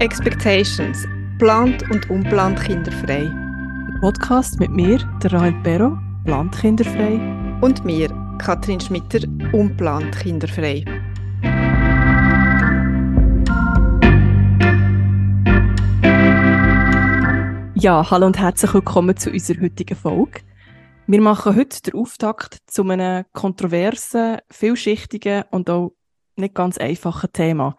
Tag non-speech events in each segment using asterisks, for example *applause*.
Expectations. Plant und unplant kinderfrei. Ein Podcast mit mir, der Rahel Perro, plant kinderfrei. Und mir, Katrin Schmitter, unplant kinderfrei. Ja, hallo und herzlich willkommen zu unserer heutigen Folge. Wir machen heute den Auftakt zu einem kontroversen, vielschichtigen und auch nicht ganz einfachen Thema.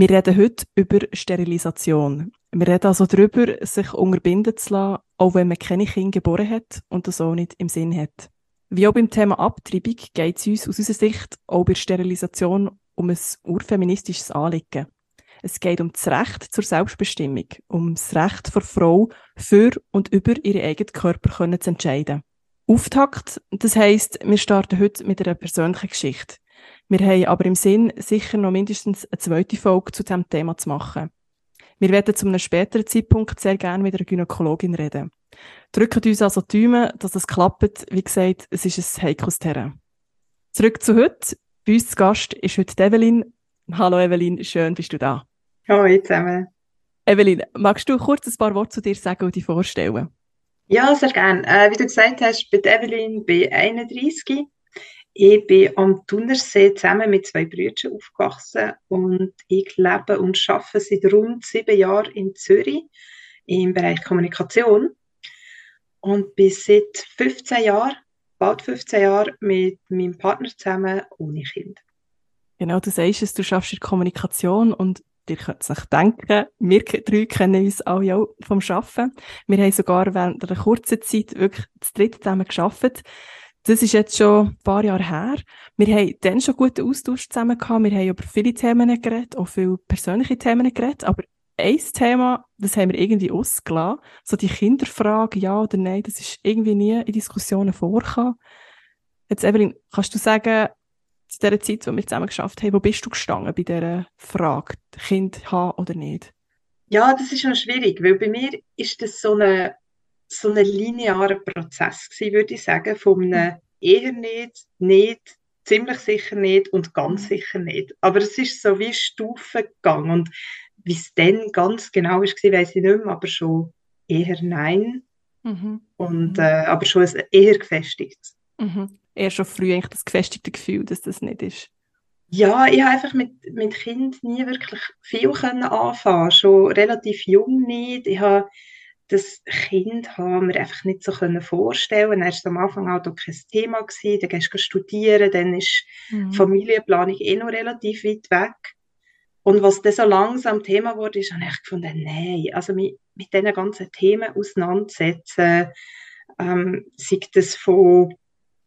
Wir reden heute über Sterilisation. Wir reden also darüber, sich unterbinden zu lassen, auch wenn man keine Kinder geboren hat und das auch nicht im Sinn hat. Wie auch beim Thema Abtreibung geht es uns aus unserer Sicht auch bei Sterilisation um ein urfeministisches Anliegen. Es geht um das Recht zur Selbstbestimmung, um das Recht der Frau, für und über ihren eigenen Körper zu entscheiden. Auftakt, das heisst, wir starten heute mit einer persönlichen Geschichte. Wir haben aber im Sinn, sicher noch mindestens eine zweite Folge zu diesem Thema zu machen. Wir werden zu einem späteren Zeitpunkt sehr gerne mit einer Gynäkologin reden. Drücken uns also die Daumen, dass es klappt. Wie gesagt, es ist ein heikles Terrain. Zurück zu heute. Bei uns zu Gast ist heute Evelyn. Hallo Evelyn, schön bist du da. Hallo zusammen. Evelyn, magst du kurz ein paar Worte zu dir sagen und dich vorstellen? Ja, sehr gerne. Äh, wie du gesagt hast, bin Evelyn, bin 31 ich bin am Thunersee zusammen mit zwei Brüdern aufgewachsen und ich lebe und arbeite seit rund sieben Jahren in Zürich im Bereich Kommunikation und bin seit 15 Jahren, bald 15 Jahren, mit meinem Partner zusammen ohne Kind. Genau, du sagst es, du schaffst in Kommunikation und ihr könnt sich denken, wir drei kennen uns alle auch vom Arbeiten. Wir haben sogar während einer kurzen Zeit wirklich das dritte zusammen gearbeitet. Das ist jetzt schon ein paar Jahre her. Wir haben dann schon guten Austausch zusammen gehabt. Wir haben über viele Themen geredet, auch viele persönliche Themen geredet. Aber ein Thema, das haben wir irgendwie ausgelassen. So die Kinderfrage, ja oder nein, das ist irgendwie nie in Diskussionen vorgekommen. Jetzt, Evelyn, kannst du sagen, zu der Zeit, wo wir zusammen geschafft haben, wo bist du gestanden bei dieser Frage, Kind haben oder nicht? Ja, das ist noch schwierig, weil bei mir ist das so eine so ein linearer Prozess gewesen, würde ich sagen, von einem eher nicht, nicht, ziemlich sicher nicht und ganz mhm. sicher nicht. Aber es ist so wie Stufen gegangen und wie es dann ganz genau ist, weiß ich nicht mehr, aber schon eher nein. Mhm. Und, mhm. äh, aber schon ein eher gefestigtes. Mhm. Eher schon früh eigentlich das gefestigte Gefühl, dass das nicht ist. Ja, ich habe einfach mit, mit Kind nie wirklich viel können anfangen, schon relativ jung nicht. Ich habe das Kind haben wir einfach nicht so können vorstellen. Er war am Anfang auch kein Thema gewesen. Dann gehst du studieren, dann ist mhm. Familienplanung eh noch relativ weit weg. Und was dann so langsam Thema wurde, ist, habe ich gefunden, nein, also mit, mit diesen ganzen Themen auseinandersetzen, ähm, sei das von,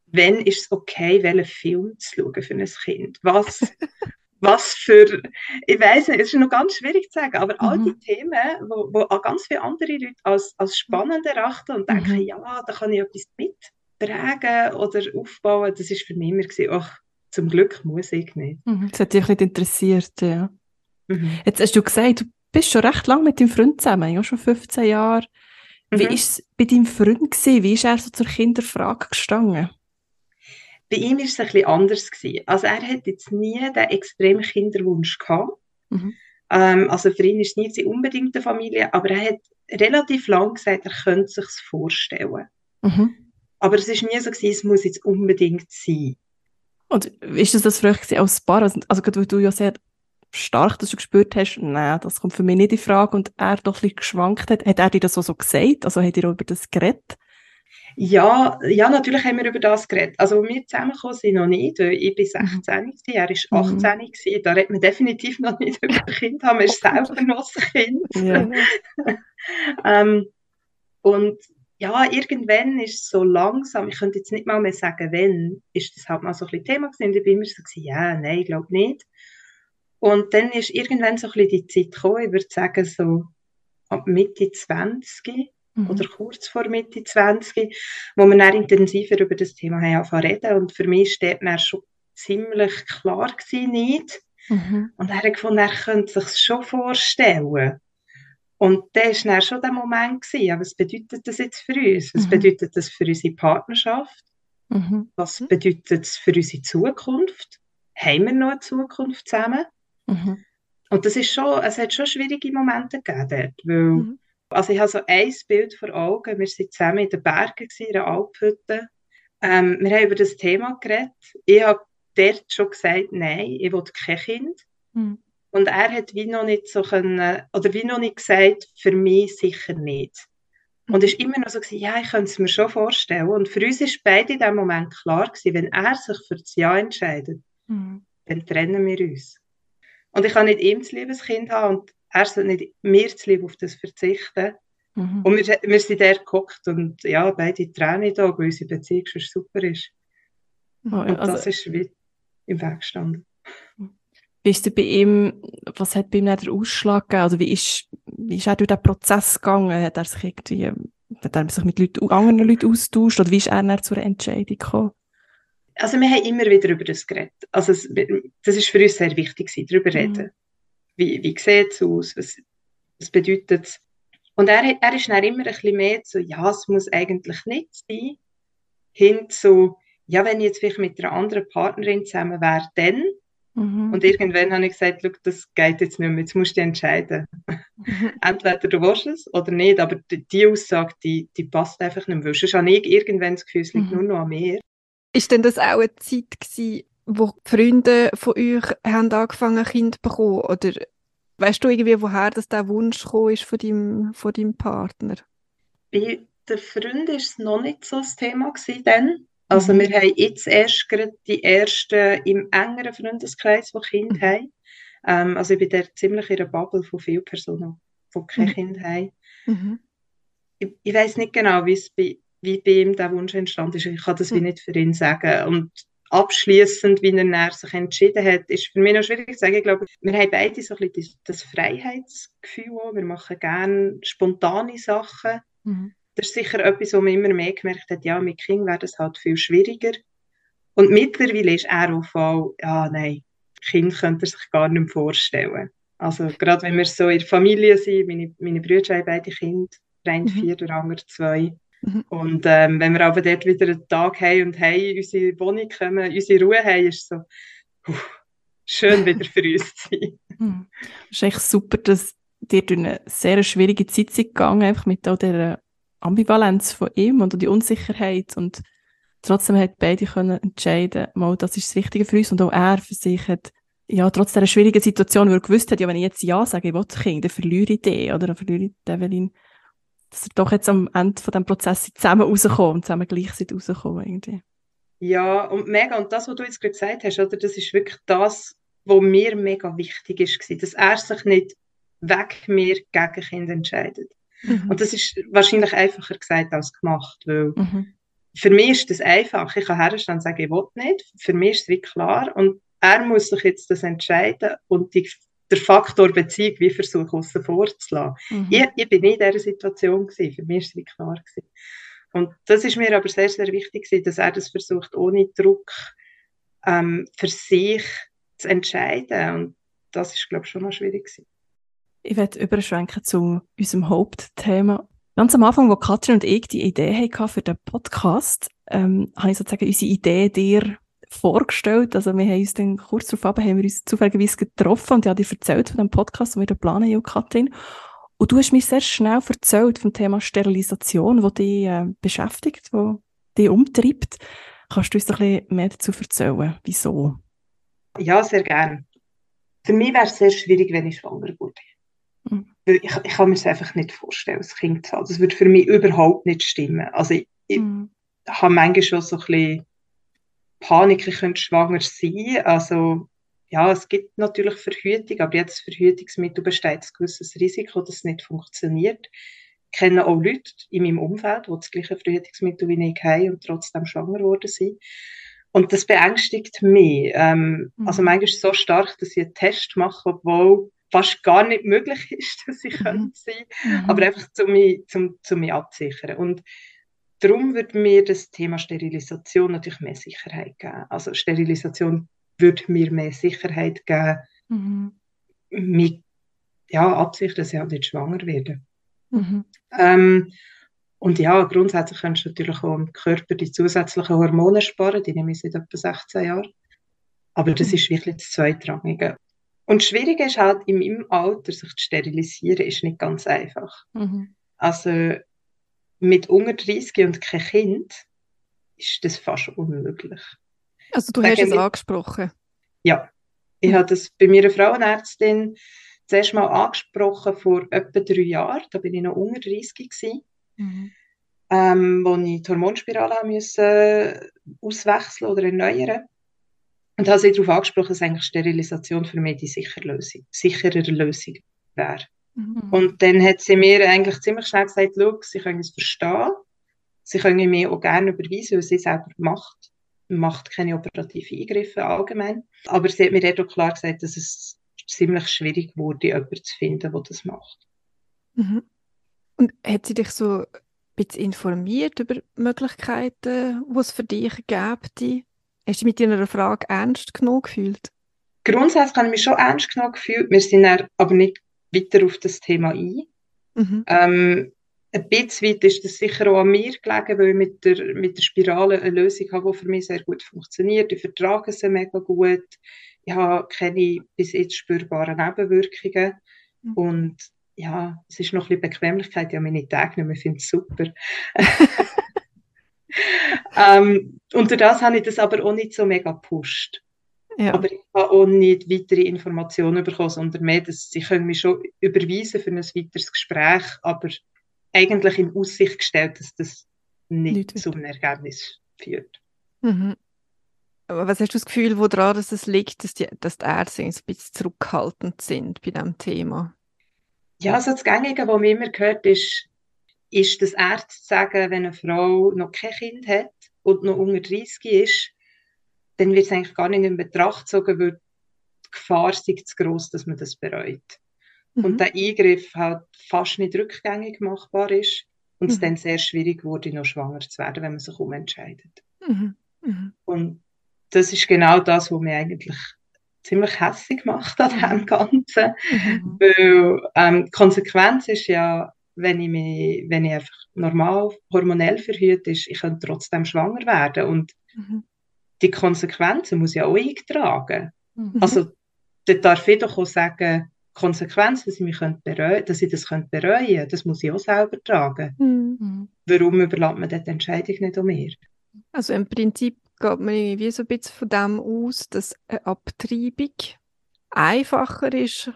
wenn ist es okay, welchen Film zu schauen für ein Kind? Was, *laughs* was für, ich weiß nicht, es ist noch ganz schwierig zu sagen, aber mhm. all die Themen, wo, wo auch ganz viele andere Leute als, als spannend erachten und denken, mhm. ja, da kann ich etwas mittragen oder aufbauen, das ist für mich immer gewesen, ach, zum Glück muss ich nicht. Mhm. Das hat dich nicht interessiert, ja. Mhm. Jetzt hast du gesagt, du bist schon recht lange mit deinem Freund zusammen, ja, schon 15 Jahre. Wie war mhm. es bei deinem Freund? Gewesen? Wie ist er so zur Kinderfrage gestanden? Bei ihm war es ein bisschen anders. Gewesen. Also er hat jetzt nie den extremen Kinderwunsch gehabt. Mhm. Ähm, also für ihn ist es nie unbedingt eine Familie, aber er hat relativ lang gesagt, er könnte sich vorstellen. Mhm. Aber es war nie so, gewesen, es muss jetzt unbedingt sein. Und ist das das für euch als Paar? Also, also weil du ja sehr stark dass du gespürt hast, nein, das kommt für mich nicht in Frage und er doch ein bisschen geschwankt hat. Hat er dir das auch so gesagt? Also hat er über das geredet? Ja, ja, natürlich haben wir über das geredet. Also, als wir zusammengekommen sind, noch nicht. Ich war 16, mhm. er war 18. Mhm. Da redet man definitiv noch nicht *laughs* über Kind haben. Man ist selber noch ein Kind. Ja. *laughs* ähm, und ja, irgendwann ist es so langsam, ich könnte jetzt nicht mal mehr sagen, wenn, ist das halt mal so ein bisschen Thema gewesen. Und ich bin immer so, gewesen, ja, nein, ich glaube nicht. Und dann ist irgendwann so ein bisschen die Zeit gekommen, ich würde sagen, so ab Mitte 20 mhm. oder kurz vor Mitte 20, wo wir dann intensiver über das Thema haben reden und für mich steht dann schon ziemlich klar gewesen, nicht. Mhm. Und er hat gefunden, er könnte sich schon vorstellen. Und das war dann schon der Moment gewesen. was bedeutet das jetzt für uns? Was mhm. bedeutet das für unsere Partnerschaft? Mhm. Was bedeutet es für unsere Zukunft? Haben wir noch eine Zukunft zusammen? Mhm. Und das ist schon, es hat schon schwierige Momente gegeben dort, weil, mhm. Also ich habe so ein Bild vor Augen, wir waren zusammen in den Bergen, in einer Alphütte. Ähm, wir haben über das Thema geredet. Ich habe dort schon gesagt, nein, ich will kein Kind. Mhm. Und er hat wie noch nicht so können, oder wie noch nicht gesagt, für mich sicher nicht. Und es war immer noch so, gewesen, ja, ich könnte es mir schon vorstellen. Und für uns war beide in dem Moment klar, gewesen, wenn er sich für das Ja entscheidet, mhm. dann trennen wir uns. Und ich kann nicht ihm das Liebeskind haben und er soll nicht mir das Liebe auf das verzichten. Mhm. Und wir, wir sind da geguckt und ja, beide Tränen da, weil unsere Beziehung schon super ist. Oh, und also, das ist wie im Weg gestanden. Wie ist bei ihm, was hat bei ihm der Ausschlag gegeben? Also wie ist, wie ist er durch den Prozess gegangen? Hat er sich irgendwie, hat er sich mit Leuten, anderen Leuten austauscht oder wie ist er dann zu einer Entscheidung gekommen? Also wir haben immer wieder über das geredet. Also es, das ist für uns sehr wichtig, darüber mhm. Wie, wie sieht es aus? Was, was bedeutet es? Und er, er ist dann immer ein bisschen mehr so, ja, es muss eigentlich nicht sein, hin zu, ja, wenn ich jetzt vielleicht mit einer anderen Partnerin zusammen wäre, dann Mhm. Und irgendwann habe ich gesagt, das geht jetzt nicht mehr, jetzt musst du entscheiden. Mhm. *laughs* Entweder du willst es oder nicht, aber die, die Aussage, die, die passt einfach nicht mehr. Sonst habe ich irgendwann das Gefühl, es liegt mhm. nur noch an mir. Ist denn das auch eine Zeit gewesen, wo Freunde von euch haben angefangen, Kind zu bekommen? Oder weißt du irgendwie, woher das der Wunsch ist von deinem, von deinem Partner? Bei den Freunden war es noch nicht so das Thema dann. Also mhm. wir haben jetzt erst gerade die ersten im engeren Freundeskreis, die Kinder mhm. haben. Ähm, also ich bin da ziemlich in einer Bubble von vielen Personen, die kein mhm. Kind haben. Mhm. Ich, ich weiß nicht genau, wie, bei, wie bei ihm der Wunsch entstanden ist. Ich kann das wie mhm. nicht für ihn sagen. Und abschließend, wie er sich entschieden hat, ist für mich noch schwierig zu sagen. Ich glaube, wir haben beide so ein bisschen das, Freiheitsgefühl. Wir machen gerne spontane Sachen. Mhm das ist sicher etwas, wo man immer mehr gemerkt hat, ja, mit Kindern wäre das halt viel schwieriger. Und mittlerweile ist er auch voll, ja, nein, Kind könnte er sich gar nicht mehr vorstellen. Also gerade wenn wir so in der Familie sind, meine, meine Brüder haben beide Kinder, der eine mhm. vier, der andere zwei. Mhm. Und ähm, wenn wir aber dort wieder einen Tag haben und in unsere Wohnung kommen, unsere Ruhe haben, ist es so, puh, schön wieder für uns zu sein. *laughs* Mhm. Es ist echt super, dass dir durch eine sehr schwierige Zeit gegangen einfach mit all dieser Ambivalenz von ihm und die Unsicherheit und trotzdem hat beide können entscheiden, mal, das ist das Richtige für uns und auch er für sich hat, ja, trotz dieser schwierigen Situation, wo er gewusst hat, ja, wenn ich jetzt Ja sage, ich will Kind, dann verliere ich den, oder, dann verliere ich Evelyn, dass er doch jetzt am Ende von diesem Prozess zusammen rauskommen und zusammen gleich sind rauskommen, irgendwie. Ja, und mega, und das, was du jetzt gerade gesagt hast, oder, das ist wirklich das, was mir mega wichtig ist, dass er sich nicht weg mir gegen Kinder entscheidet. Mhm. Und das ist wahrscheinlich einfacher gesagt als gemacht, weil mhm. für mich ist das einfach. Ich kann herstellen und sagen, ich will nicht. Für mich ist es wie klar. Und er muss sich jetzt das entscheiden und die, der Faktor Beziehung wie versuchen, außen vorzulassen. Mhm. Ich, ich bin nicht in dieser Situation gewesen. Für mich ist es klar gewesen. Und das ist mir aber sehr, sehr wichtig gewesen, dass er das versucht, ohne Druck ähm, für sich zu entscheiden. Und das ist, glaube ich, schon noch schwierig gewesen. Ich werde überschwenken zu unserem Hauptthema. Ganz am Anfang, wo Katrin und ich die Idee hatten für den Podcast, ähm, habe ich sozusagen unsere Idee dir vorgestellt. Also wir haben uns dann kurz darauf haben wir uns zufälligerweise getroffen und ich habe dir erzählt von dem Podcast, den wir da planen, ich und Katrin. Und du hast mir sehr schnell erzählt vom Thema Sterilisation, das dich äh, beschäftigt, das dich umtreibt. Kannst du uns ein bisschen mehr dazu erzählen? Wieso? Ja, sehr gerne. Für mich wäre es sehr schwierig, wenn ich schwanger wurde. Ich, ich kann mir das einfach nicht vorstellen, das Kind zu haben. Das würde für mich überhaupt nicht stimmen. Also ich, ich mhm. habe manchmal schon so ein bisschen Panik, ich könnte schwanger sein. Also ja, es gibt natürlich Verhütung, aber jetzt Verhütungsmittel besteht ein gewisses Risiko, dass es nicht funktioniert. Ich kenne auch Leute in meinem Umfeld, die das gleiche Verhütungsmittel wie ich haben und trotzdem schwanger geworden sind. Und das beängstigt mich. Ähm, mhm. Also manchmal ist es so stark, dass ich einen Test mache, obwohl fast gar nicht möglich *laughs* ist, dass ich mhm. könnte sein mhm. aber einfach zu mich, zum, zu mich abzusichern. Und darum würde mir das Thema Sterilisation natürlich mehr Sicherheit geben. Also Sterilisation würde mir mehr Sicherheit geben, mhm. mit ja, Absicht, dass ich halt nicht schwanger werde. Mhm. Ähm, und ja, grundsätzlich kannst du natürlich auch im Körper die zusätzlichen Hormone sparen, die nehme ich seit etwa 16 Jahren. Aber das mhm. ist wirklich das Zweitrangige. Und das Schwierige ist halt, in meinem Alter sich zu sterilisieren, ist nicht ganz einfach. Mhm. Also mit unter 30 und kein Kind ist das fast unmöglich. Also du Sagen hast es angesprochen. Ja, ich habe das bei meiner Frauenärztin zuerst mal angesprochen vor etwa drei Jahren. Da bin ich noch unter 30 gewesen, ähm, wo ich die Hormonspirale musste auswechseln oder erneuern. Und habe sie darauf angesprochen, dass eigentlich Sterilisation für mich die sichere Lösung, sichere Lösung wäre. Mhm. Und dann hat sie mir eigentlich ziemlich schnell gesagt, schau, sie können es verstehen, sie können mir auch gerne überweisen, weil sie selber macht, macht keine operativen Eingriffe allgemein. Aber sie hat mir dort auch klar gesagt, dass es ziemlich schwierig wurde, jemanden zu finden, der das macht. Mhm. Und hat sie dich so ein bisschen informiert über Möglichkeiten, die es für dich gäbe? Hast du mit deiner Frage ernst genommen gefühlt? Grundsätzlich habe ich mich schon ernst genommen gefühlt, wir sind dann aber nicht weiter auf das Thema ein. Mhm. Ähm, ein bisschen weit ist das sicher auch an mir gelegen, weil ich mit der, mit der Spirale eine Lösung habe, die für mich sehr gut funktioniert. Ich vertrage sie mega gut. Ich habe keine bis jetzt spürbaren Nebenwirkungen. Mhm. Und ja, es ist noch ein bisschen Bequemlichkeit. Ich habe meine Tage nicht mehr, ich finde es super. *laughs* *laughs* ähm, durch das habe ich das aber auch nicht so mega gepusht. Ja. Aber ich habe auch nicht weitere Informationen bekommen, sondern mehr, dass sie können mich schon überweisen für ein weiteres Gespräch, aber eigentlich in Aussicht gestellt, dass das nicht Nicht zu einem Ergebnis führt. Mhm. Aber was hast du das Gefühl, woran dass es liegt, dass die, dass die Ärzte ein bisschen zurückhaltend sind bei diesem Thema? Ja, also das Gängige, was man immer hört, ist, ist, dass Ärzte sagen, wenn eine Frau noch kein Kind hat und noch unter 30 ist, dann wird es eigentlich gar nicht in Betracht gezogen, weil die Gefahr sei zu gross, dass man das bereut. Mhm. Und der Eingriff halt fast nicht rückgängig machbar ist und es Mhm. dann sehr schwierig wurde, noch schwanger zu werden, wenn man sich umentscheidet. Mhm. Mhm. Und das ist genau das, was mich eigentlich ziemlich hässlich macht an dem Ganzen. Mhm. Weil ähm, die Konsequenz ist ja, wenn ich, mich, wenn ich einfach normal hormonell verhüte, ist, ich könnte trotzdem schwanger werden. Und Mhm. Die Konsequenzen muss ich auch eintragen. Mhm. Also, da darf ich doch auch sagen, die Konsequenz, dass ich, mich bereuen, dass ich das bereuen könnte, das muss ich auch selber tragen. Mhm. Mhm. Warum überlässt man diese Entscheidung nicht an mir? Also im Prinzip geht man irgendwie so ein bisschen von dem aus, dass eine Abtreibung einfacher ist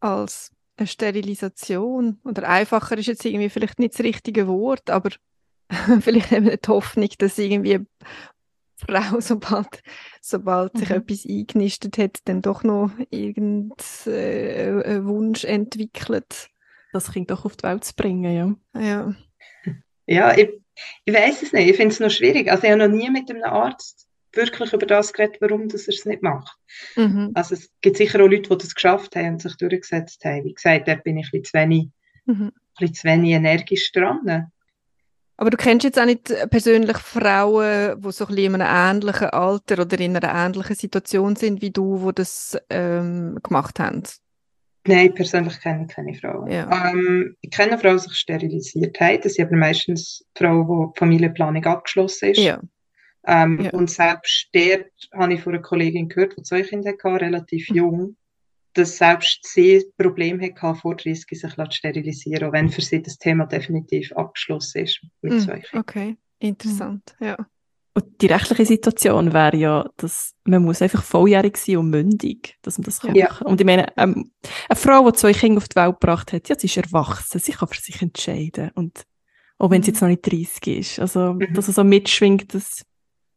als eine Sterilisation. Oder einfacher ist jetzt irgendwie vielleicht nicht das richtige Wort, aber *laughs* vielleicht eben die Hoffnung, dass irgendwie Frau, sobald, sobald sich Mhm. etwas eingenistet hat, dann doch noch irgendeinen äh, Wunsch entwickelt. Das Kind doch auf die Welt zu bringen, ja. Ja. Ja, ich, ich weiß es nicht. Ich finde es noch schwierig. Also, ich habe noch nie mit einem Arzt wirklich über das geredet, warum das er es nicht macht. Mhm. Also, es gibt sicher auch Leute, die das geschafft haben und sich durchgesetzt haben. Wie gesagt, da bin ich ein bisschen zu wenig, Mhm. ein bisschen zu wenig energisch dran. Aber du kennst jetzt auch nicht äh, persönlich Frauen, die so ein bisschen in einem ähnlichen Alter oder in einer ähnlichen Situation sind wie du, die das ähm, gemacht haben. Nein, persönlich kenne ich keine Frauen. Ja. Ähm, ich kenne Frauen, die sich sterilisiert haben. Das sind aber meistens Frauen, wo die Familienplanung abgeschlossen ist. Ja. Ähm, Ja. Und selbst dort habe ich von einer Kollegin gehört, die zwei Kinder hatte, relativ Mhm. jung, dass selbst sie Probleme hatte, vor 30 sich zu sterilisieren, auch wenn für sie das Thema definitiv abgeschlossen ist mit Mhm. zwei Kindern. Okay, interessant. Ja. Und die rechtliche Situation wäre ja, dass man muss einfach volljährig sein und mündig, dass man das kann Ja. machen. Und ich meine, ähm, eine Frau, die zwei Kinder auf die Welt gebracht hat, ja, sie ist erwachsen, sie kann für sich entscheiden. Und auch wenn sie Mhm. jetzt noch nicht 30 ist. Also, Mhm. dass er so mitschwingt, das,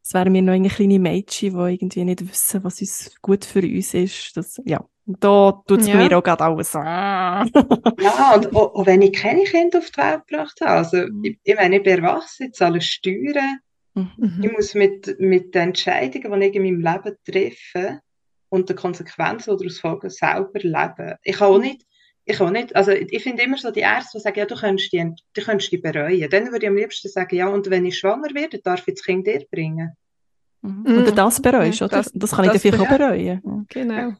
das wären wir noch eine kleine Mädchen, die irgendwie nicht wissen, was uns gut für uns ist. Das, ja. Da tut es Ja. mir auch gerade alles. *laughs* Ja, und auch, auch wenn ich keine Kinder auf die Welt gebracht habe, also Mhm. ich, ich meine, ich bin erwachsen, ich zahle Steuern, Mhm. Mhm. ich muss mit, mit den Entscheidungen, die ich in meinem Leben treffe und den Konsequenzen, die daraus folgen, selber leben. Ich kann auch nicht, ich kann auch nicht, also ich finde immer so die Ärzte, die sagen, ja, du könntest die, du könntest die bereuen. Dann würde ich am liebsten sagen, ja, und wenn ich schwanger werde, darf ich das Kind dir bringen. Mhm. Mhm. Und das bereust, Ja, oder? das- Das, kann ich das dann vielleicht auch bereue- bereuen. Genau.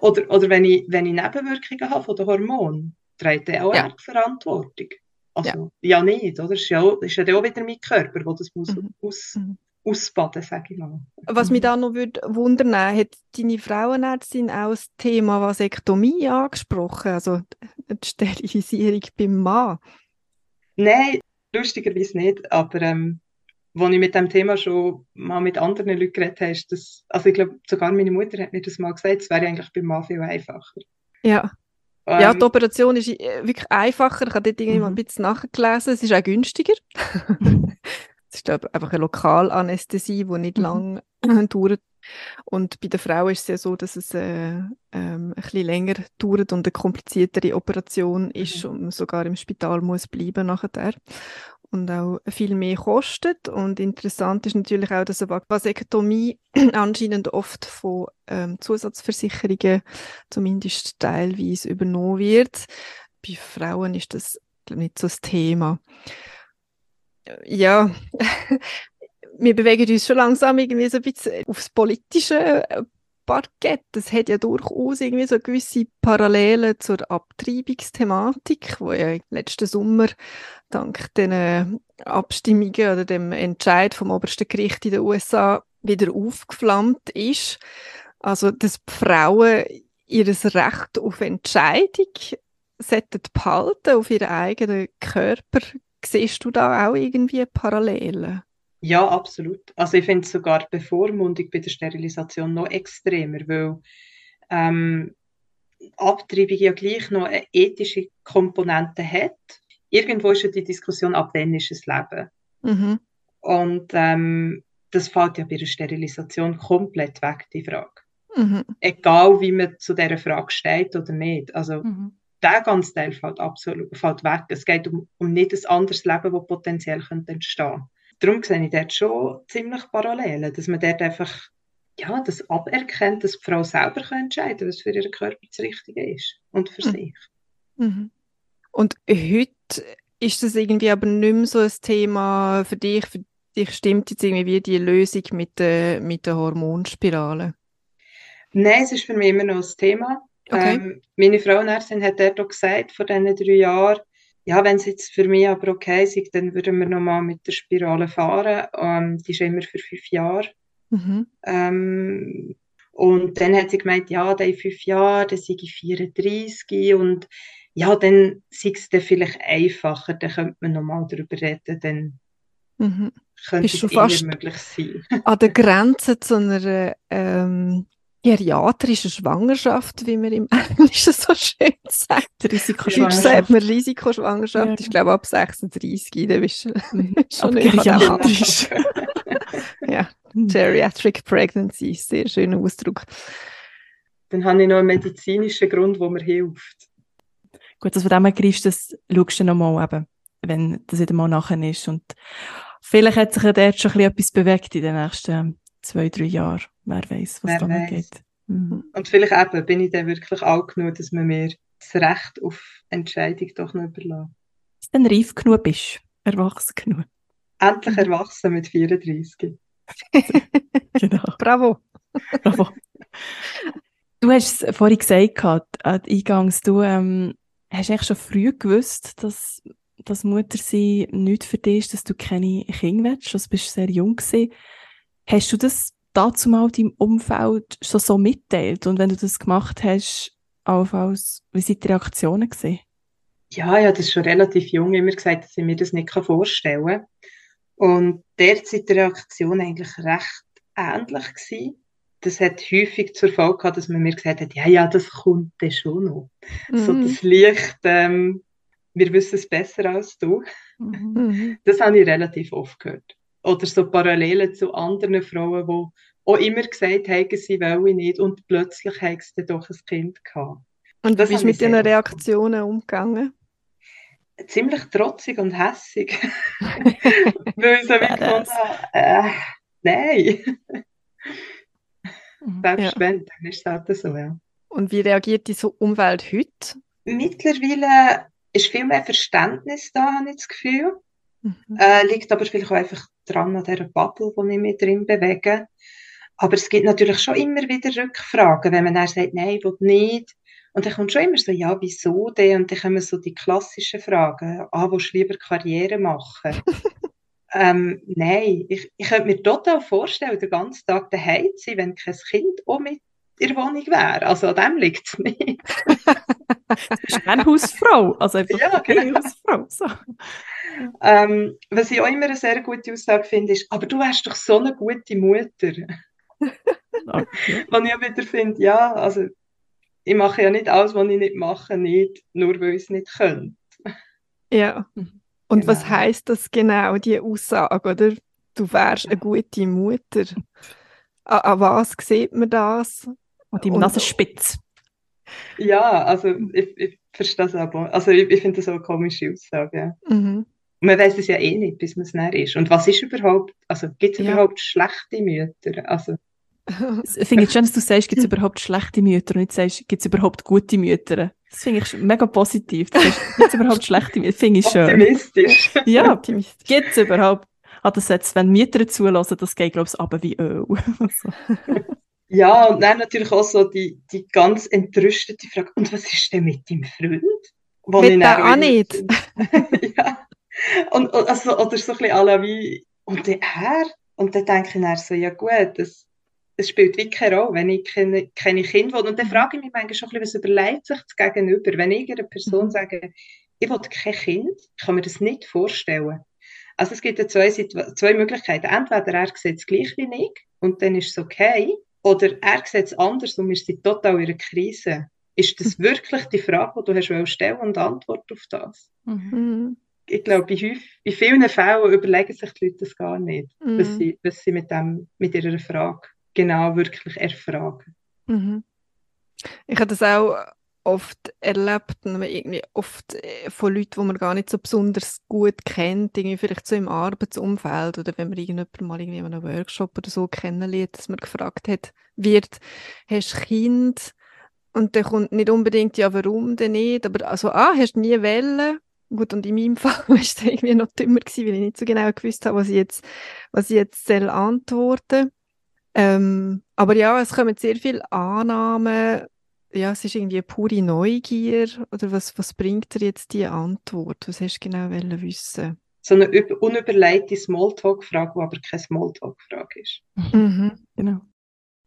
Oder, oder wenn, ich, wenn ich Nebenwirkungen habe von den Hormonen, trägt der auch Ja. ja. Verantwortung. Also, ja. nicht, oder? Es ist ja, auch- ist ja auch wieder mein Körper, der das muss Mhm. aus, Mhm. ausbaden, sage ich mal. Was mich da noch würde wundern, hat deine Frauenärztin auch das Thema Vasektomie angesprochen, also die Sterilisierung beim Mann? Nein, lustigerweise nicht, aber ähm, als ich mit dem Thema schon mal mit anderen Leuten geredet habe, ist das, also ich glaube, sogar meine Mutter hat mir das mal gesagt, es wäre eigentlich beim Mann viel einfacher. Ja. Ähm, ja, die Operation ist äh, wirklich einfacher. Ich habe dort irgendwie mhm. ein bisschen nachgelesen. Es ist auch günstiger. *laughs* Es ist einfach eine Lokalanästhesie, die nicht mhm. lange *clears throat* dauert. Und bei der Frau ist es ja so, dass es äh, ähm, ein bisschen länger dauert und eine kompliziertere Operation ist mhm. und man sogar im Spital muss bleiben nachher und auch viel mehr kostet. Und interessant ist natürlich auch, dass eine Vasektomie *clears throat* anscheinend oft von ähm, Zusatzversicherungen zumindest teilweise übernommen wird. Bei Frauen ist das nicht so das Thema ja, *laughs* wir bewegen uns schon langsam irgendwie so ein bisschen aufs politische äh, Parkett. Das hat ja durchaus irgendwie so gewisse Parallelen zur Abtreibungsthematik, wo ja letzten Sommer dank den Abstimmungen oder dem Entscheid vom obersten Gericht in den USA wieder aufgeflammt ist. Also, dass Frauen ihr Recht auf Entscheidung sollten behalten, auf ihren eigenen Körper Siehst du da auch irgendwie Parallelen? Ja, absolut. Also ich finde sogar die Bevormundung bei der Sterilisation noch extremer, weil ähm, Abtreibung ja gleich noch eine ethische Komponente hat. Irgendwo ist ja die Diskussion, ab wann ist es Leben. Mhm. Und ähm, das fällt ja bei der Sterilisation komplett weg, die Frage. Mhm. Egal, wie man zu dieser Frage steht oder nicht. Also mhm der ganze Teil fällt absolut fällt weg. Es geht um, um nicht ein anderes Leben, das potenziell könnte entstehen. Darum sehe ich dort schon ziemlich Parallelen, dass man dort einfach ja, das aberkennt, dass die Frau selber entscheiden kann, was für ihren Körper das Richtige ist und für mhm. sich. Mhm. Und heute ist das irgendwie aber nicht mehr so ein Thema für dich. Für dich stimmt jetzt irgendwie die Lösung mit der, mit der Hormonspirale? Nein, es ist für mich immer noch ein Thema. Okay. Ähm, meine Frauenärztin hat dort auch gesagt, vor diesen drei Jahren, ja, wenn es jetzt für mich aber okay ist, dann würden wir nochmal mit der Spirale fahren. Ähm, die ist immer für fünf Jahre. Mhm. Ähm, und dann hat sie gemeint, ja, in fünf Jahren, dann sei ich 34 und ja, dann sei es dann vielleicht einfacher, dann könnte man nochmal darüber reden, dann mhm. könnte Bist es fast möglich sein. an der Grenze zu einer ähm, geriatrische Schwangerschaft, wie man im *laughs* Englischen so schön sagt. Risikoschwangerschaft. sagt man Risikoschwangerschaft. Ja. Ich glaube, ab 36, da bist du mhm. *laughs* schon geriatrisch. *laughs* ja. Geriatric Pregnancy, sehr schöner Ausdruck. Dann habe ich noch einen medizinischen Grund, wo mir hilft. Gut, dass du dem greifst, das schaust du nochmal eben, wenn das wieder mal nachher ist. Und vielleicht hat sich ja dort schon etwas bewegt in den nächsten zwei, drei Jahren. Wer weiß, was Wer da noch geht. Mhm. Und vielleicht eben bin ich dann wirklich alt genug, dass man mir das Recht auf Entscheidung doch noch überlässt. Dass du dann reif genug bist, erwachsen genug. Endlich erwachsen mit 34. *laughs* *laughs* genau. Bravo. Bravo. Du hast es vorhin gesagt, eingangs, du ähm, hast eigentlich schon früh gewusst, dass, dass Muttersein nicht für dich ist, dass du keine Kinder willst. Also bist sehr jung gewesen. Hast du das dazu mal deinem Umfeld schon so mitteilt? Und wenn du das gemacht hast, allenfalls, wie sind die Reaktionen gesehen? Ja, ja, das ist schon relativ jung immer gesagt, dass ich mir das nicht vorstellen kann. Und derzeit die Reaktion eigentlich recht ähnlich gewesen. Das hat häufig zur Folge gehabt, dass man mir gesagt hat, ja, ja, das kommt dann schon noch. Mhm. So das Licht, ähm, wir wissen es besser als du. Mhm. Das habe ich relativ oft gehört oder so Parallelen zu anderen Frauen, die auch immer gesagt haben, sie wollen nicht und plötzlich haben sie doch ein Kind gehabt. Und wie bist du mit diesen Reaktionen umgegangen? Ziemlich trotzig und hässig. *laughs* Weil ich so wie gefunden habe, äh, nein. Mhm. Selbst ja. wenn, dann ist es halt so, ja. Und wie reagiert die Umwelt heute? Mittlerweile ist viel mehr Verständnis da, habe ich das Gefühl. Mhm. Äh, liegt aber vielleicht auch einfach dran an dieser Bubble, wo ich mich drin bewege. Aber es gibt natürlich schon immer wieder Rückfragen, wenn man dann sagt, nein, ich will nicht. Und dann kommt schon immer so, ja, wieso denn? Und dann kommen so die klassischen Fragen, ah, willst du lieber Karriere machen? *laughs* Ähm, nein, ich, ich könnte mir total vorstellen, den ganzen Tag daheim zu sein, wenn kein Kind auch mit in der Wohnung wäre. Also an dem liegt es *laughs* nicht. du bist eine Hausfrau. Also einfach ja, genau. Hausfrau. So. Ähm, was ich auch immer eine sehr gute Aussage finde, ist, aber du wärst doch so eine gute Mutter. Okay. *laughs* Wenn ich wieder finde, ja, also ich mache ja nicht alles, was ich nicht mache, nicht, nur weil ich es nicht könnte. Ja. Und genau. was heißt das genau, die Aussage, oder? Du wärst eine gute Mutter. An, an was sieht man das? An deinem Nasenspitz. Ja, also ich, ich verstehe das aber. Also ich, ich finde das auch eine komische Aussage. Ja. Mhm. Man weiß es ja eh nicht, bis man es näher ist. Und was ist überhaupt, also gibt es ja. überhaupt schlechte Mütter? Also, ich finde es schön, dass du sagst, gibt es *laughs* überhaupt schlechte Mütter und nicht sagst, gibt es überhaupt gute Mütter. Das finde ich mega positiv. Gibt es überhaupt schlechte Mütter? Finde ich schön. Optimistisch. *laughs* Ja, gibt es überhaupt. Ah, das jetzt, wenn Mütter zulassen, das geht, glaube ich, aber wie Öl. *laughs* ja, und dann natürlich auch so die, die ganz entrüstete Frage, und was ist denn mit deinem Freund? Wo mit der auch *laughs* nicht. ja. Und, also, oder so ein bisschen à wie, und der Herr? Und dann denke ich dann so, ja gut, das, es spielt wirklich keine Rolle, wenn ich keine, keine Kinder will. Und dann frage ich mich manchmal schon ein bisschen, was überlegt sich das Gegenüber? Wenn ich einer Person mhm. sage, ich will kein Kind, kann mir das nicht vorstellen. Also es gibt ja zwei, zwei Möglichkeiten. Entweder er sieht es gleich wie ich und dann ist es okay, oder er sieht es anders und wir sind total in einer Krise. Ist das *laughs* wirklich die Frage, die du hast stellen und Antwort auf das? Mhm. Ich glaube, in, vielen Fällen überlegen sich die Leute das gar nicht, mhm. was, sie, was sie mit, dem, mit ihrer Frage genau wirklich erfragen. Mhm. Ich habe das auch oft erlebt, irgendwie oft äh, von Leuten, die man gar nicht so besonders gut kennt, irgendwie vielleicht so im Arbeitsumfeld oder wenn man irgendjemanden mal irgendwie in einem Workshop oder so kennenlernt, dass man gefragt hat, wird, hast du Kind? Und dann kommt nicht unbedingt, ja, warum denn nicht? Aber also, ah, hast du nie Wellen? Gut, und in meinem *laughs* Fall war es irgendwie noch dümmer gewesen, weil ich nicht so genau gewusst habe, was ich jetzt, was ich jetzt soll antworten ähm, aber ja, es kommen sehr viele Annahmen. Ja, es ist irgendwie eine pure Neugier. Oder was, was bringt dir jetzt die Antwort? Was hast du genau wissen? So eine unüberlegte Smalltalk-Frage, die aber keine Smalltalk-Frage ist. Mhm, genau.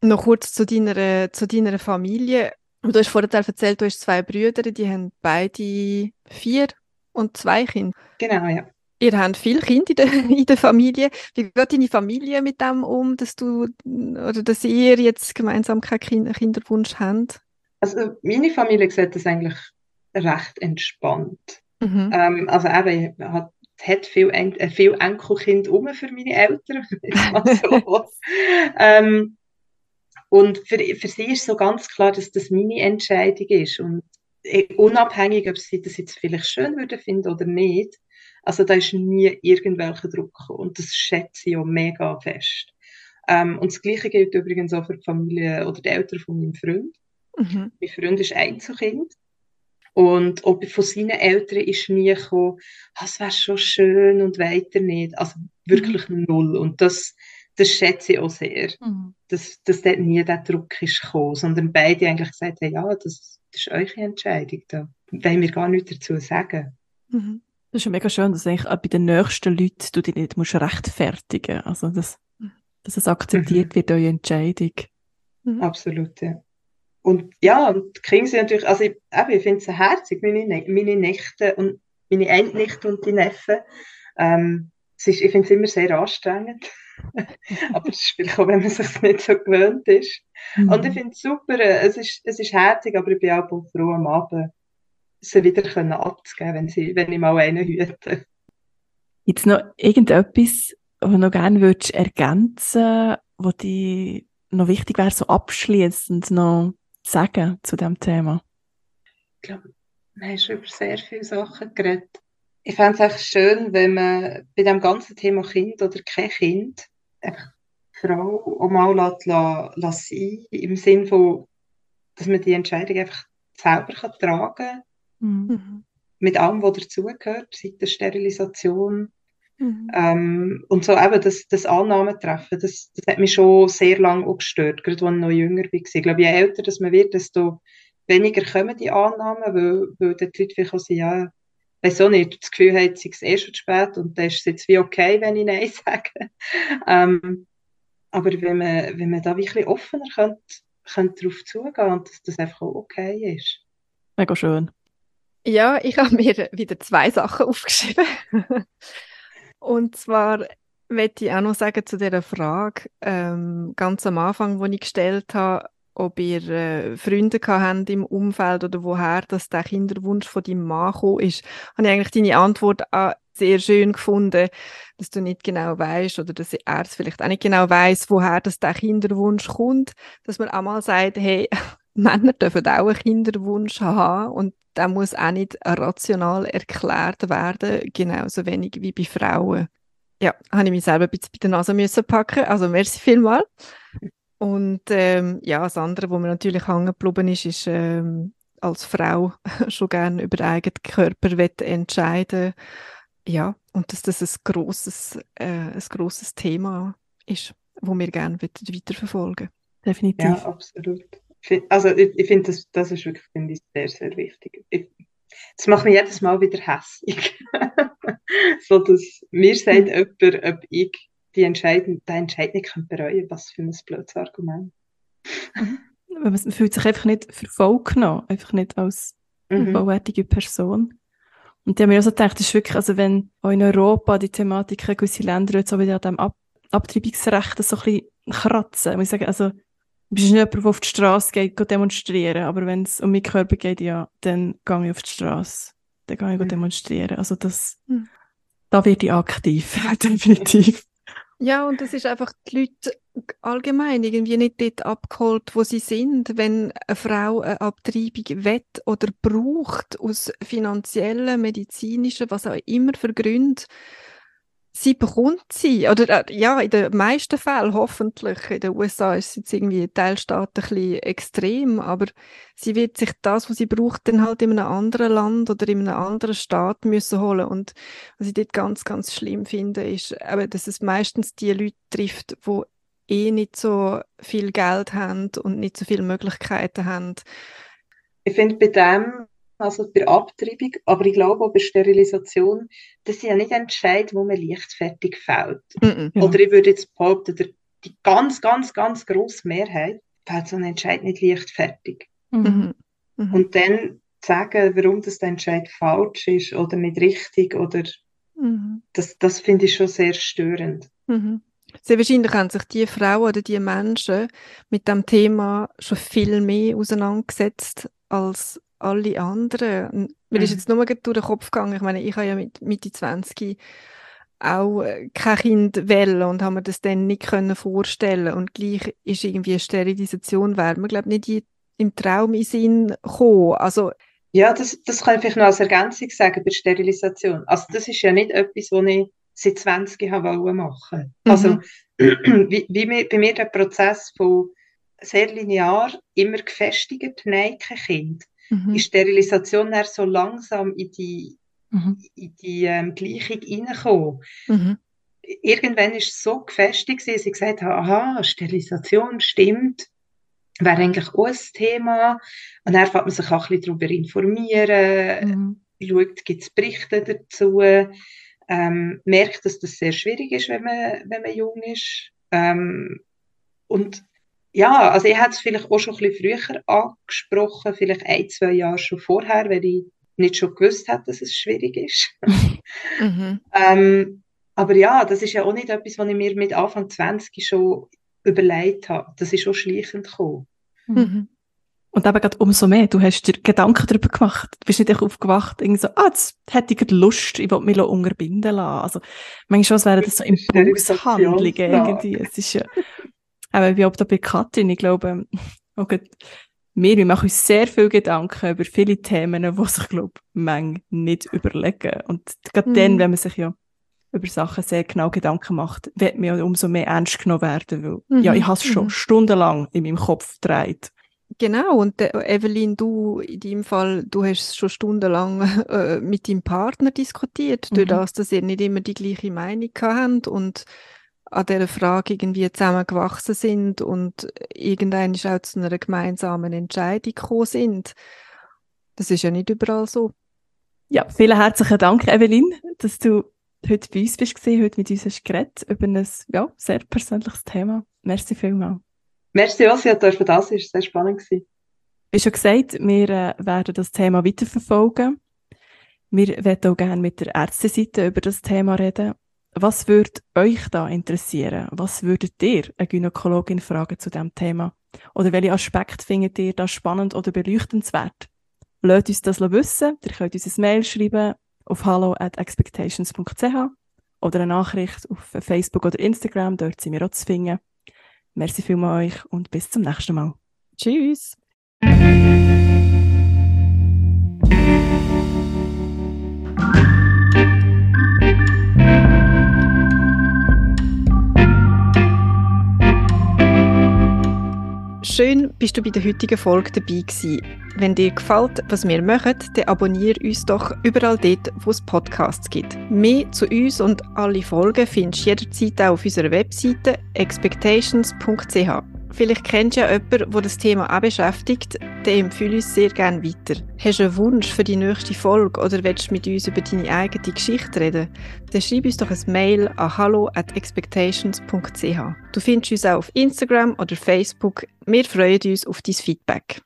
Noch kurz zu deiner, zu deiner Familie. Du hast vorher erzählt, du hast zwei Brüder, die haben beide vier und zwei Kinder. Genau, ja. Ihr habt viele Kinder in der, in der Familie. Wie geht deine Familie mit dem um, dass du oder dass ihr jetzt gemeinsam keinen kind Kinderwunsch habt? Also meine Familie sieht das eigentlich recht entspannt. Mhm. Ähm, also eben, hat, hat viel, en äh, viel Enkelkind um für meine Eltern. *laughs* so. *laughs* ähm, und für, für sie ist so ganz klar, dass das meine Entscheidung ist. Und äh, unabhängig, ob sie das jetzt vielleicht schön würde finden oder nicht, also da ist nie irgendwelcher Druck. Und das schätze ich auch mega fest. Ähm, und das Gleiche gilt übrigens auch für die Familie oder die Eltern von meinem Freund. Mhm. Mein Freund ist Einzelkind. Und auch von seinen Eltern ist nie gekommen, ah, es wäre schon schön und weiter nicht. Also wirklich mhm. null. Und das, das schätze ich auch sehr. Mhm. Dass, dass dort nie der Druck ist gekommen, sondern beide eigentlich gesagt haben, ja, das, das ist eure Entscheidung. Da wollen wir gar nichts dazu sagen. Mhm. Das ist ja mega schön, dass eigentlich auch bei den nächsten Leuten du dich nicht musst rechtfertigen musst. Also, dass, dass es akzeptiert mhm. wird, eure Entscheidung. Mhm. Absolut, ja. Und ja, und Kinder sind natürlich, also ich, ich finde es herzig, meine, ne meine Nächte und meine Endnichte und die Neffen. Ähm, es ist, ich finde es immer sehr anstrengend. *laughs* Aber es ist vielleicht auch, wenn man sich nicht so gewöhnt ist. Mhm. Und ich finde es super, es ist, es ist herzig, aber ich bin auch froh am Abend, sie wieder können abzugeben, wenn, sie, wenn ich mal einen hüte. Jetzt noch irgendetwas, was du noch gerne würdest ergänzen, was dir noch wichtig wäre, so abschließend noch sagen zu dem Thema? Ich glaube, wir haben schon über sehr viele Sachen geredet. Ich fände es echt schön, wenn man bei dem ganzen Thema Kind oder kein Kind einfach Frau auch mal lässt, lässt sein, im Sinne von, dass man die Entscheidung einfach selber kann tragen kann Mhm. Mit allem, was dazugehört, seit der Sterilisation. Mhm. Ähm, und so eben das, das Annahmen treffen, das, das hat mich schon sehr lange auch gestört, gerade als ich noch jünger war. Ich glaube, je älter dass man wird, desto weniger kommen die Annahmen, weil, weil die Leute vielleicht auch sagen, ja, weiß auch nicht, das Gefühl hat, es ist eh schon zu spät und dann ist es jetzt wie okay, wenn ich Nein *laughs* sage. ähm, aber wenn man, wenn man da wirklich offener könnte, könnte darauf zugehen und dass das einfach auch okay ist. Mega schön. Ja, ich habe mir wieder zwei Sachen *laughs* aufgeschrieben. Und zwar möchte ich auch noch sagen zu dieser Frage, ähm, ganz am Anfang, wo ich gestellt habe, ob ihr äh, Freunde habt im Umfeld oder woher dass der Kinderwunsch von deinem Mann gekommen ist, habe ich eigentlich deine Antwort sehr schön gefunden, dass du nicht genau weißt oder dass er es vielleicht auch nicht genau weiß, woher dass der Kinderwunsch kommt, dass man auch mal sagt, hey, *laughs* Männer dürfen auch einen Kinderwunsch haben und der muss auch nicht rational erklärt werden, genauso wenig wie bei Frauen. Ja, habe ich mich selber ein bisschen bei der Nase müssen packen. Also merci vielmals. Und ähm, ja, das andere, wo mir natürlich hängen geblieben ist, ist ähm, als Frau *laughs* schon gerne über den eigenen Körper entscheiden Ja, und dass das ein grosses, äh, ein grosses Thema ist, wo wir gerne weiterverfolgen Definitiv. Ja, absolut. Also ich, ich finde, das, das ist wirklich finde ich, sehr, sehr wichtig. Ich, das macht mich jedes Mal wieder hässlich. *laughs* so, dass mir sagt mhm. jemand, ob ich die Entscheidung, den Entscheid nicht bereuen Was für ein blödes Argument. Mhm. Man fühlt sich einfach nicht für voll genommen, einfach nicht als mhm. vollwertige Person. Und die haben mir also gedacht, das ist wirklich, also wenn auch in Europa die Thematik gewisse Länder jetzt auch wieder an dem Ab Abtreibungsrecht so ein bisschen kratzen, muss ich sagen, also bist nicht jemand, der auf die Straße geht, geht demonstrieren, aber wenn es um meinen Körper geht, ja, dann gehe ich auf die Straße, dann gehe ich mhm. demonstrieren. Also das, mhm. da werde ich aktiv, *laughs* definitiv. Ja, und das ist einfach die Leute allgemein irgendwie nicht dort abgeholt, wo sie sind, wenn eine Frau eine Abtreibung wett oder braucht aus finanziellen, medizinischen, was auch immer für Gründen sie bekommt sie. Oder äh, ja, in den meisten Fällen hoffentlich. In den USA ist es jetzt irgendwie Teilstaat ein bisschen extrem, aber sie wird sich das, was sie braucht, dann halt in einem anderen Land oder in einem anderen Staat müssen holen. Und was ich dort ganz, ganz schlimm finde, ist, eben, dass es meistens die Leute trifft, die eh nicht so viel Geld haben und nicht so viele Möglichkeiten haben. Ich finde bei dem also bei Abtreibung, aber ich glaube auch bei Sterilisation, das sind ja nicht Entscheidungen, wo man leichtfertig fällt. Mm -mm, Oder ich würde jetzt behaupten, die ganz, ganz, ganz grosse Mehrheit fällt so ein Entscheid nicht leichtfertig. Mm -hmm. Und dann sagen, warum das der Entscheid falsch ist oder nicht richtig oder -hmm. das, das finde ich schon sehr störend. -hmm. Sehr wahrscheinlich haben sich die Frauen oder die Menschen mit dem Thema schon viel mehr auseinandergesetzt als alle anderen. Mir mhm. ist jetzt nur durch den Kopf gegangen, ich meine, ich habe ja mit Mitte 20 auch äh, kein Kind wählen und habe mir das dann nicht können vorstellen und gleich ist irgendwie eine Sterilisation wäre mir glaube nicht im Traum in Sinn gekommen. Also ja, das, das kann ich vielleicht noch als Ergänzung sagen bei Sterilisation. Also das ist ja nicht etwas, was ich seit 20 habe machen mhm. Also *clears throat* wie, wie bei mir der Prozess von sehr linear, immer gefestigt, nein, kein Kind mhm. die Sterilisation dann so langsam in die, mhm. in die ähm, Gleichung reingekommen. Mhm. Irgendwann ist es so gefestigt, dass ich gesagt habe, aha, Sterilisation stimmt, wäre eigentlich auch ein Thema. Und dann fängt man sich auch ein bisschen darüber informieren, mhm. schaut, gibt es Berichte dazu, ähm, merkt, dass das sehr schwierig ist, wenn man, wenn man jung ist. Ähm, und ja, also ich hätte es vielleicht auch schon ein bisschen früher angesprochen, vielleicht ein, zwei Jahre schon vorher, weil ich nicht schon gewusst hätte, dass es schwierig ist. *laughs* mhm. ähm, aber ja, das ist ja auch nicht etwas, was ich mir mit Anfang 20 schon überlegt habe. Das ist auch schleichend gekommen. Mhm. Und eben gerade umso mehr, du hast dir Gedanken darüber gemacht. Du bist nicht aufgewacht, irgendwie so, ah, jetzt hätte ich Lust, ich will mich unterbinden lassen. Also, manchmal wären das so Impulshandlungen irgendwie. Es ist ja, aber ich bin auch da bei Katrin, ich glaube, *laughs* okay, wir, wir machen uns sehr viel Gedanken über viele Themen, die sich, glaube ich, nicht überlegen. Und gerade mhm. dann, wenn man sich ja über Sachen sehr genau Gedanken macht, wird man ja umso mehr ernst genommen werden, weil, mhm. ja, ich habe es schon mhm. stundenlang in meinem Kopf gedreht. Genau, und äh, Evelyn, du in deinem Fall, du hast schon stundenlang *laughs* äh, mit deinem Partner diskutiert, mhm. durch das, dass ihr nicht immer die gleiche Meinung habt und an dieser Frage irgendwie zusammengewachsen sind und irgendwann auch zu einer gemeinsamen Entscheidung gekommen sind. Das ist ja nicht überall so. Ja, vielen herzlichen Dank, Evelyn, dass du heute bei uns bist, heute mit uns hast geredet über ein ja, sehr persönliches Thema. Merci vielmals. Merci auch, dass du das ist sehr spannend gewesen. Wie schon gesagt, wir äh, werden das Thema weiterverfolgen. Wir werden auch gerne mit der Ärzteseite über das Thema reden. Was würde euch da interessieren? Was würdet ihr eine Gynäkologin fragen zu diesem Thema? Oder welche Aspekte findet ihr da spannend oder beleuchtenswert? Lasst uns das wissen. Ihr könnt uns ein Mail schreiben auf hallo at expectations.ch oder eine Nachricht auf Facebook oder Instagram. Dort sind wir auch zu finden. Merci vielmals euch und bis zum nächsten Mal. Tschüss. Schön, bist du bei der heutigen Folge dabei gewesen. Wenn dir gefällt, was wir machen, dann abonniere uns doch überall dort, wo es Podcasts gibt. Mehr zu uns und alle Folgen findest du jederzeit auch auf unserer Webseite expectations.ch. Vielleicht kennst du ja jemanden, der das Thema auch beschäftigt, dann empfehle uns sehr gerne weiter. Hast du einen Wunsch für die nächste Folge oder willst du mit uns über deine eigene Geschichte reden? Dann schreib uns doch ein Mail an hallo at expectations.ch. Du findest uns auch auf Instagram oder Facebook. Wir freuen uns auf dein Feedback.